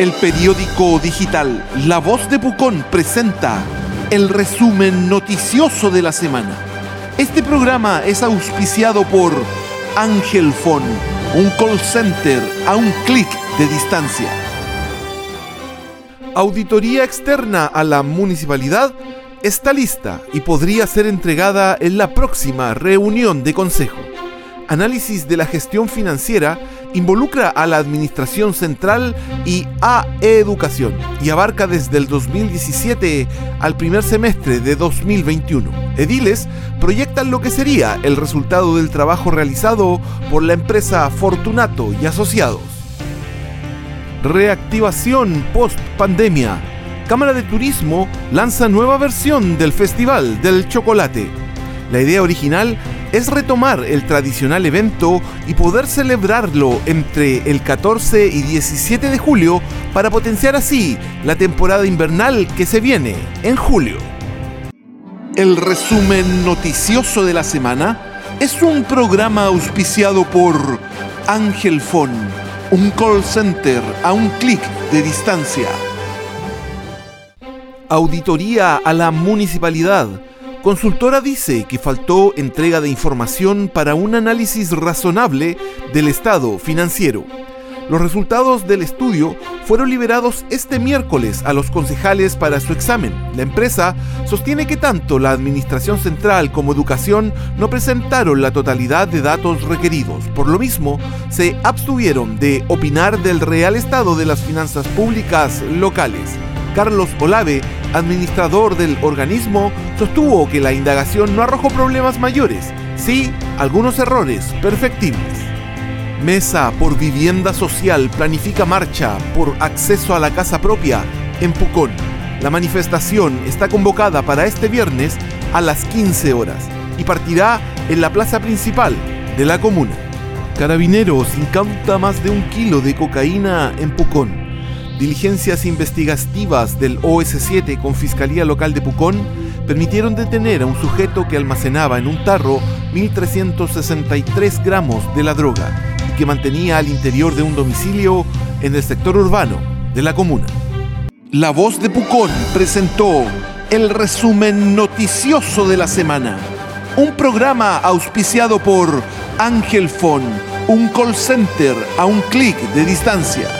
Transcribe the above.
El periódico digital La Voz de Pucón presenta el resumen noticioso de la semana. Este programa es auspiciado por Ángel Phone, un call center a un clic de distancia. Auditoría externa a la municipalidad está lista y podría ser entregada en la próxima reunión de consejo. Análisis de la gestión financiera involucra a la Administración Central y a Educación y abarca desde el 2017 al primer semestre de 2021. Ediles proyectan lo que sería el resultado del trabajo realizado por la empresa Fortunato y Asociados. Reactivación post pandemia. Cámara de Turismo lanza nueva versión del Festival del Chocolate. La idea original es retomar el tradicional evento y poder celebrarlo entre el 14 y 17 de julio para potenciar así la temporada invernal que se viene en julio. El resumen noticioso de la semana es un programa auspiciado por Ángel Fon, un call center a un clic de distancia. Auditoría a la municipalidad Consultora dice que faltó entrega de información para un análisis razonable del estado financiero. Los resultados del estudio fueron liberados este miércoles a los concejales para su examen. La empresa sostiene que tanto la Administración Central como Educación no presentaron la totalidad de datos requeridos. Por lo mismo, se abstuvieron de opinar del real estado de las finanzas públicas locales. Carlos Olave, administrador del organismo, sostuvo que la indagación no arrojó problemas mayores, sí algunos errores perfectibles. Mesa por Vivienda Social planifica marcha por acceso a la casa propia en Pucón. La manifestación está convocada para este viernes a las 15 horas y partirá en la plaza principal de la comuna. Carabineros incauta más de un kilo de cocaína en Pucón. Diligencias investigativas del OS7 con Fiscalía Local de Pucón permitieron detener a un sujeto que almacenaba en un tarro 1.363 gramos de la droga y que mantenía al interior de un domicilio en el sector urbano de la comuna. La voz de Pucón presentó el resumen noticioso de la semana. Un programa auspiciado por Ángel Fon, un call center a un clic de distancia.